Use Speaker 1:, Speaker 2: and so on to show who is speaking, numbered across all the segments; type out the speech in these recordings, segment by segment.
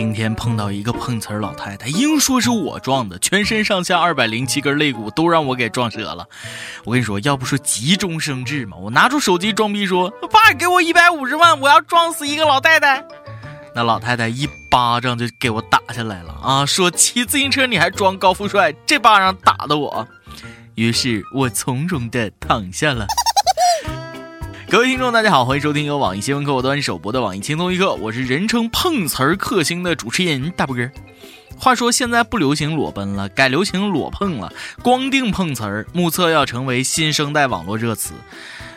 Speaker 1: 今天碰到一个碰瓷儿老太太，硬说是我撞的，全身上下二百零七根肋骨都让我给撞折了。我跟你说，要不说急中生智嘛，我拿出手机装逼说：“爸，给我一百五十万，我要撞死一个老太太。”那老太太一巴掌就给我打下来了啊！说骑自行车你还装高富帅，这巴掌打的我。于是我从容的躺下了。各位听众，大家好，欢迎收听由网易新闻客户端首播的网易轻松一刻，我是人称碰瓷儿克星的主持人大波哥。话说现在不流行裸奔了，改流行裸碰了，光腚碰瓷儿，目测要成为新生代网络热词。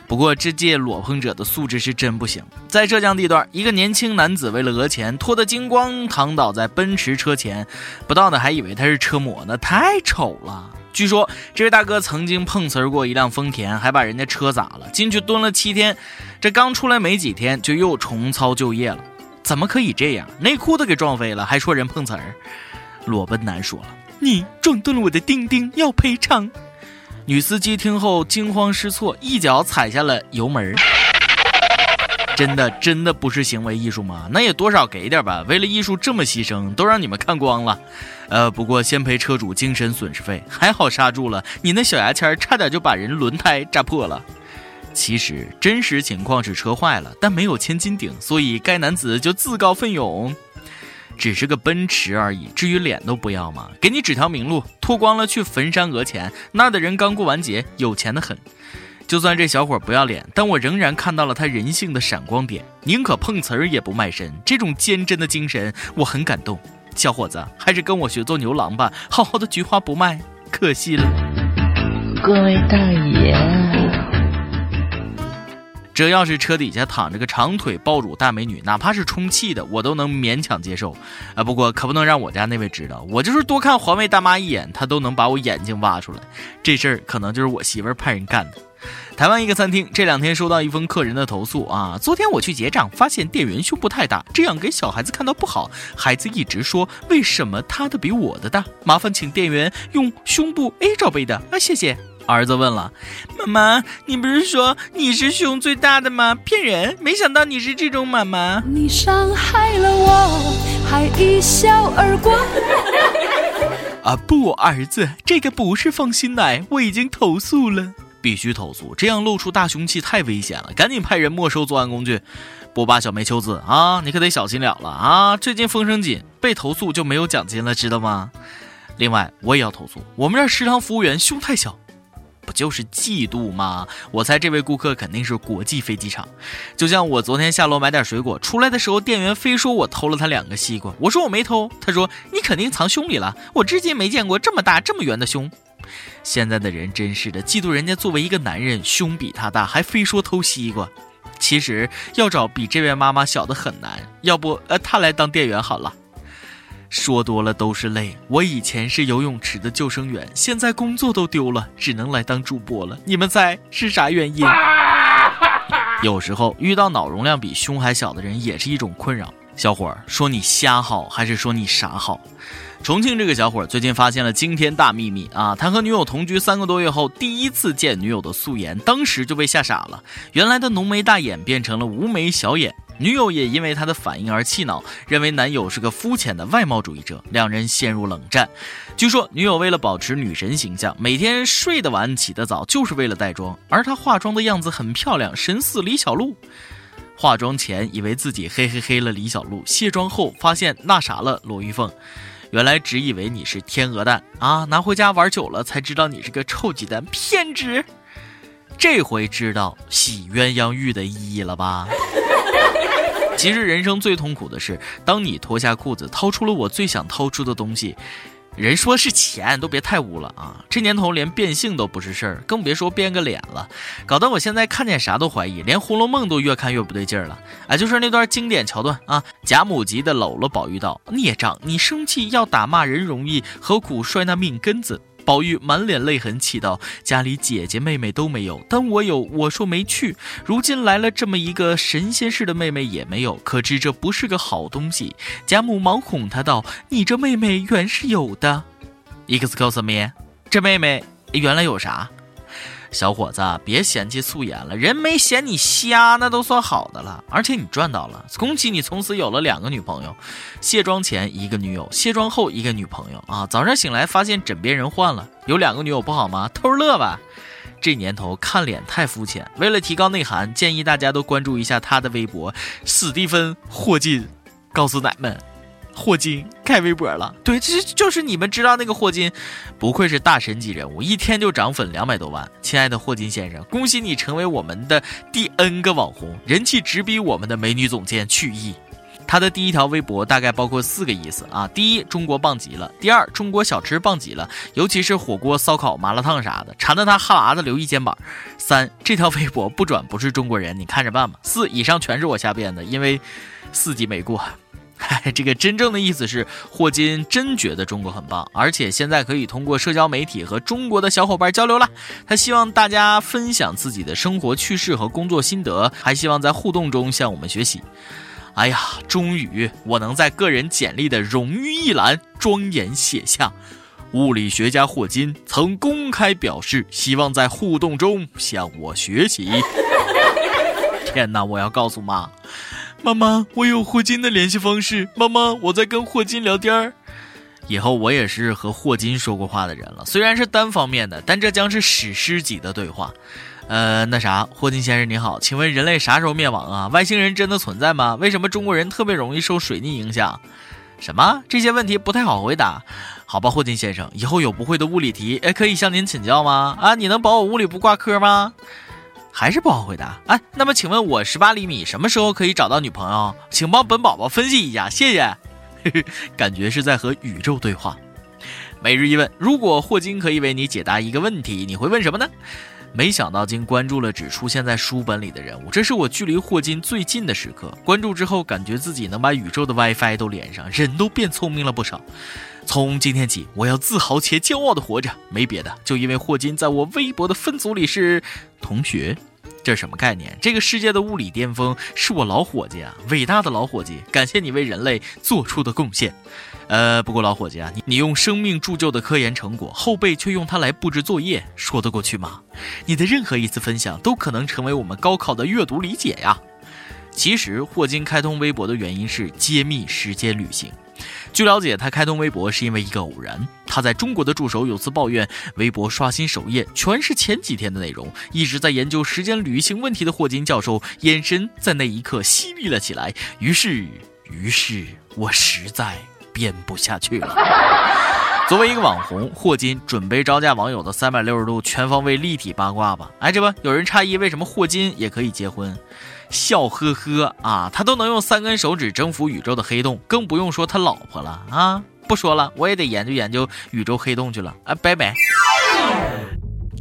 Speaker 1: 不过这届裸碰者的素质是真不行。在浙江地段，一个年轻男子为了讹钱，脱得精光，躺倒在奔驰车前，不到的还以为他是车模呢，太丑了。据说这位大哥曾经碰瓷儿过一辆丰田，还把人家车砸了，进去蹲了七天。这刚出来没几天，就又重操旧业了。怎么可以这样？内裤都给撞飞了，还说人碰瓷儿？裸奔男说了：“你撞断了我的钉钉，要赔偿。”女司机听后惊慌失措，一脚踩下了油门。真的真的不是行为艺术吗？那也多少给点吧。为了艺术这么牺牲，都让你们看光了。呃，不过先赔车主精神损失费，还好刹住了。你那小牙签差点就把人轮胎扎破了。其实真实情况是车坏了，但没有千斤顶，所以该男子就自告奋勇。只是个奔驰而已，至于脸都不要吗？给你指条明路，脱光了去坟山讹钱。那儿的人刚过完节，有钱的很。就算这小伙不要脸，但我仍然看到了他人性的闪光点，宁可碰瓷儿也不卖身。这种坚贞的精神，我很感动。小伙子，还是跟我学做牛郎吧，好好的菊花不卖，可惜了。
Speaker 2: 各位大爷。
Speaker 1: 这要是车底下躺着个长腿爆乳大美女，哪怕是充气的，我都能勉强接受。啊，不过可不能让我家那位知道，我就是多看环卫大妈一眼，她都能把我眼睛挖出来。这事儿可能就是我媳妇儿派人干的。台湾一个餐厅这两天收到一封客人的投诉啊，昨天我去结账，发现店员胸部太大，这样给小孩子看到不好。孩子一直说为什么他的比我的大，麻烦请店员用胸部 A 罩杯的啊，谢谢。儿子问了：“妈妈，你不是说你是胸最大的吗？骗人！没想到你是这种妈妈。”你伤害了我，还一笑而过。啊不，儿子，这个不是放心奶，我已经投诉了，必须投诉，这样露出大凶器太危险了，赶紧派人没收作案工具。波霸小梅秋子啊，你可得小心了了啊！最近风声紧，被投诉就没有奖金了，知道吗？另外，我也要投诉，我们这食堂服务员胸太小。不就是嫉妒吗？我猜这位顾客肯定是国际飞机场。就像我昨天下楼买点水果，出来的时候，店员非说我偷了他两个西瓜，我说我没偷，他说你肯定藏胸里了。我至今没见过这么大这么圆的胸。现在的人真是的，嫉妒人家作为一个男人胸比他大，还非说偷西瓜。其实要找比这位妈妈小的很难，要不呃他来当店员好了。说多了都是泪。我以前是游泳池的救生员，现在工作都丢了，只能来当主播了。你们猜是啥原因？有时候遇到脑容量比胸还小的人也是一种困扰。小伙儿，说你瞎好还是说你傻好？重庆这个小伙最近发现了惊天大秘密啊！他和女友同居三个多月后，第一次见女友的素颜，当时就被吓傻了。原来的浓眉大眼变成了无眉小眼。女友也因为他的反应而气恼，认为男友是个肤浅的外貌主义者，两人陷入冷战。据说女友为了保持女神形象，每天睡得晚起得早，就是为了带妆。而她化妆的样子很漂亮，神似李小璐。化妆前以为自己嘿嘿嘿了李小璐，卸妆后发现那啥了罗玉凤。原来只以为你是天鹅蛋啊，拿回家玩久了才知道你是个臭鸡蛋，偏执。这回知道洗鸳鸯浴的意义了吧？其实人生最痛苦的是，当你脱下裤子，掏出了我最想掏出的东西，人说是钱，都别太污了啊！这年头连变性都不是事儿，更别说变个脸了，搞得我现在看见啥都怀疑，连《红楼梦》都越看越不对劲儿了。哎，就是那段经典桥段啊，贾母急的搂了宝玉道：“孽障，你生气要打骂人容易，何苦摔那命根子？”宝玉满脸泪痕，气道：“家里姐姐妹妹都没有，但我有。我说没去，如今来了这么一个神仙似的妹妹也没有，可知这不是个好东西。”贾母忙哄他道：“你这妹妹原是有的。”excuse me，这妹妹原来有啥？小伙子，别嫌弃素颜了，人没嫌你瞎，那都算好的了。而且你赚到了，恭喜你从此有了两个女朋友。卸妆前一个女友，卸妆后一个女朋友啊！早上醒来发现枕边人换了，有两个女友不好吗？偷乐吧。这年头看脸太肤浅，为了提高内涵，建议大家都关注一下他的微博：史蒂芬·霍金。告诉奶们。霍金开微博了，对，这就是你们知道那个霍金，不愧是大神级人物，一天就涨粉两百多万。亲爱的霍金先生，恭喜你成为我们的第 N 个网红，人气直逼我们的美女总监曲艺。他的第一条微博大概包括四个意思啊：第一，中国棒极了；第二，中国小吃棒极了，尤其是火锅、烧烤、麻辣烫啥的，馋得他哈喇子流一肩膀；三，这条微博不转不是中国人，你看着办吧；四，以上全是我瞎编的，因为四级没过。这个真正的意思是，霍金真觉得中国很棒，而且现在可以通过社交媒体和中国的小伙伴交流了。他希望大家分享自己的生活趣事和工作心得，还希望在互动中向我们学习。哎呀，终于我能在个人简历的荣誉一栏庄严写下：物理学家霍金曾公开表示，希望在互动中向我学习。天哪，我要告诉妈。妈妈，我有霍金的联系方式。妈妈，我在跟霍金聊天儿。以后我也是和霍金说过话的人了，虽然是单方面的，但这将是史诗级的对话。呃，那啥，霍金先生你好，请问人类啥时候灭亡啊？外星人真的存在吗？为什么中国人特别容易受水逆影响？什么？这些问题不太好回答。好吧，霍金先生，以后有不会的物理题，哎，可以向您请教吗？啊，你能保我物理不挂科吗？还是不好回答。哎，那么请问我十八厘米什么时候可以找到女朋友？请帮本宝宝分析一下，谢谢。感觉是在和宇宙对话。每日一问：如果霍金可以为你解答一个问题，你会问什么呢？没想到竟关注了只出现在书本里的人物，这是我距离霍金最近的时刻。关注之后，感觉自己能把宇宙的 WiFi 都连上，人都变聪明了不少。从今天起，我要自豪且骄傲的活着。没别的，就因为霍金在我微博的分组里是同学。这是什么概念？这个世界的物理巅峰是我老伙计啊！伟大的老伙计，感谢你为人类做出的贡献。呃，不过老伙计啊，你你用生命铸就的科研成果，后辈却用它来布置作业，说得过去吗？你的任何一次分享都可能成为我们高考的阅读理解呀。其实，霍金开通微博的原因是揭秘时间旅行。据了解，他开通微博是因为一个偶然。他在中国的助手有次抱怨，微博刷新首页全是前几天的内容。一直在研究时间旅行问题的霍金教授，眼神在那一刻犀利了起来。于是，于是我实在编不下去了。作为一个网红，霍金准备招架网友的三百六十度全方位立体八卦吧。哎，这不，有人诧异为什么霍金也可以结婚。笑呵呵啊，他都能用三根手指征服宇宙的黑洞，更不用说他老婆了啊！不说了，我也得研究研究宇宙黑洞去了啊！拜拜。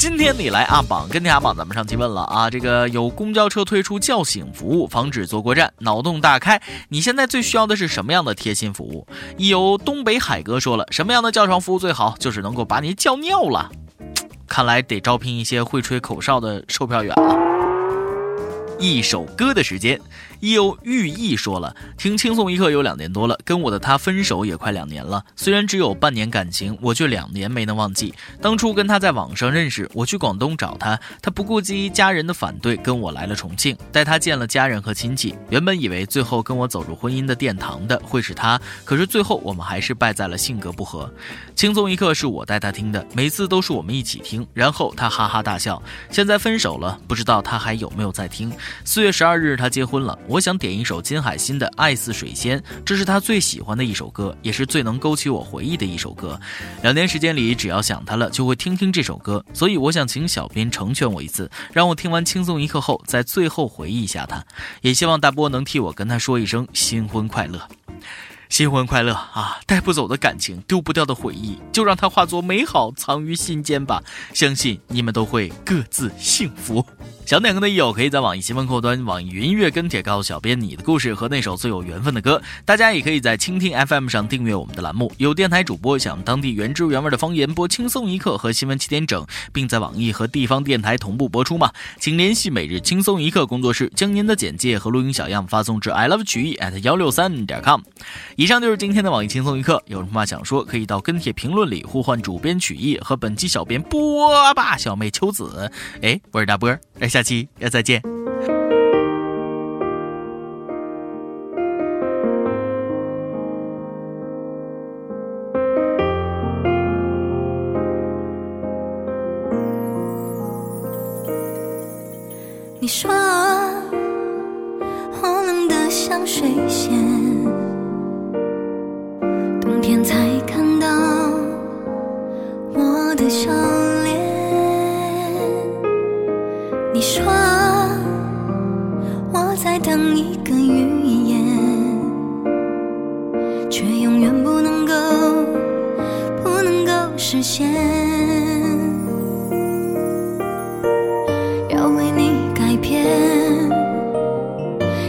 Speaker 1: 今天你来阿榜跟天阿榜，咱们上期问了啊，这个有公交车推出叫醒服务，防止坐过站，脑洞大开。你现在最需要的是什么样的贴心服务？有东北海哥说了，什么样的叫床服务最好？就是能够把你叫尿了。看来得招聘一些会吹口哨的售票员了。一首歌的时间。有寓意说了，听轻松一刻有两年多了，跟我的他分手也快两年了。虽然只有半年感情，我却两年没能忘记当初跟他在网上认识。我去广东找他，他不顾及家人的反对，跟我来了重庆，带他见了家人和亲戚。原本以为最后跟我走入婚姻的殿堂的会是他，可是最后我们还是败在了性格不合。轻松一刻是我带他听的，每次都是我们一起听，然后他哈哈大笑。现在分手了，不知道他还有没有在听。四月十二日他结婚了。我想点一首金海心的《爱似水仙》，这是他最喜欢的一首歌，也是最能勾起我回忆的一首歌。两年时间里，只要想他了，就会听听这首歌。所以我想请小编成全我一次，让我听完轻松一刻后，在最后回忆一下他。也希望大波能替我跟他说一声新婚快乐，新婚快乐啊！带不走的感情，丢不掉的回忆，就让它化作美好，藏于心间吧。相信你们都会各自幸福。
Speaker 3: 想点歌的益友可以在网易新闻客户端、网易云音乐跟帖告诉小编你的故事和那首最有缘分的歌。大家也可以在蜻蜓 FM 上订阅我们的栏目。有电台主播想当地原汁原味的方言播轻松一刻和新闻七点整，并在网易和地方电台同步播出吗？请联系每日轻松一刻工作室，将您的简介和录音小样发送至 i love 曲艺 at 幺六三点 com。以上就是今天的网易轻松一刻，有什么话想说，可以到跟帖评论里呼唤主编曲艺和本期小编波霸小妹秋子。哎，我是大波，哎。下期要再见。
Speaker 4: 说，我在等一个预言，却永远不能够，不能够实现。要为你改变，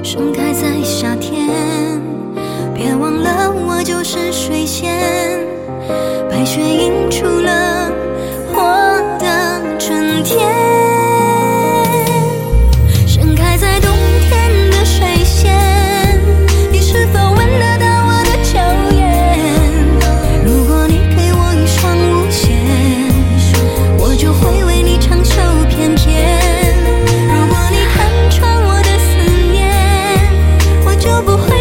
Speaker 4: 盛开在夏天。别忘了，我就是水仙，白雪映出了我的春天。
Speaker 3: your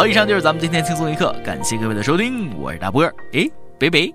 Speaker 3: 好，以上就是咱们今天轻松一刻，感谢各位的收听，我是大波儿，诶，拜拜。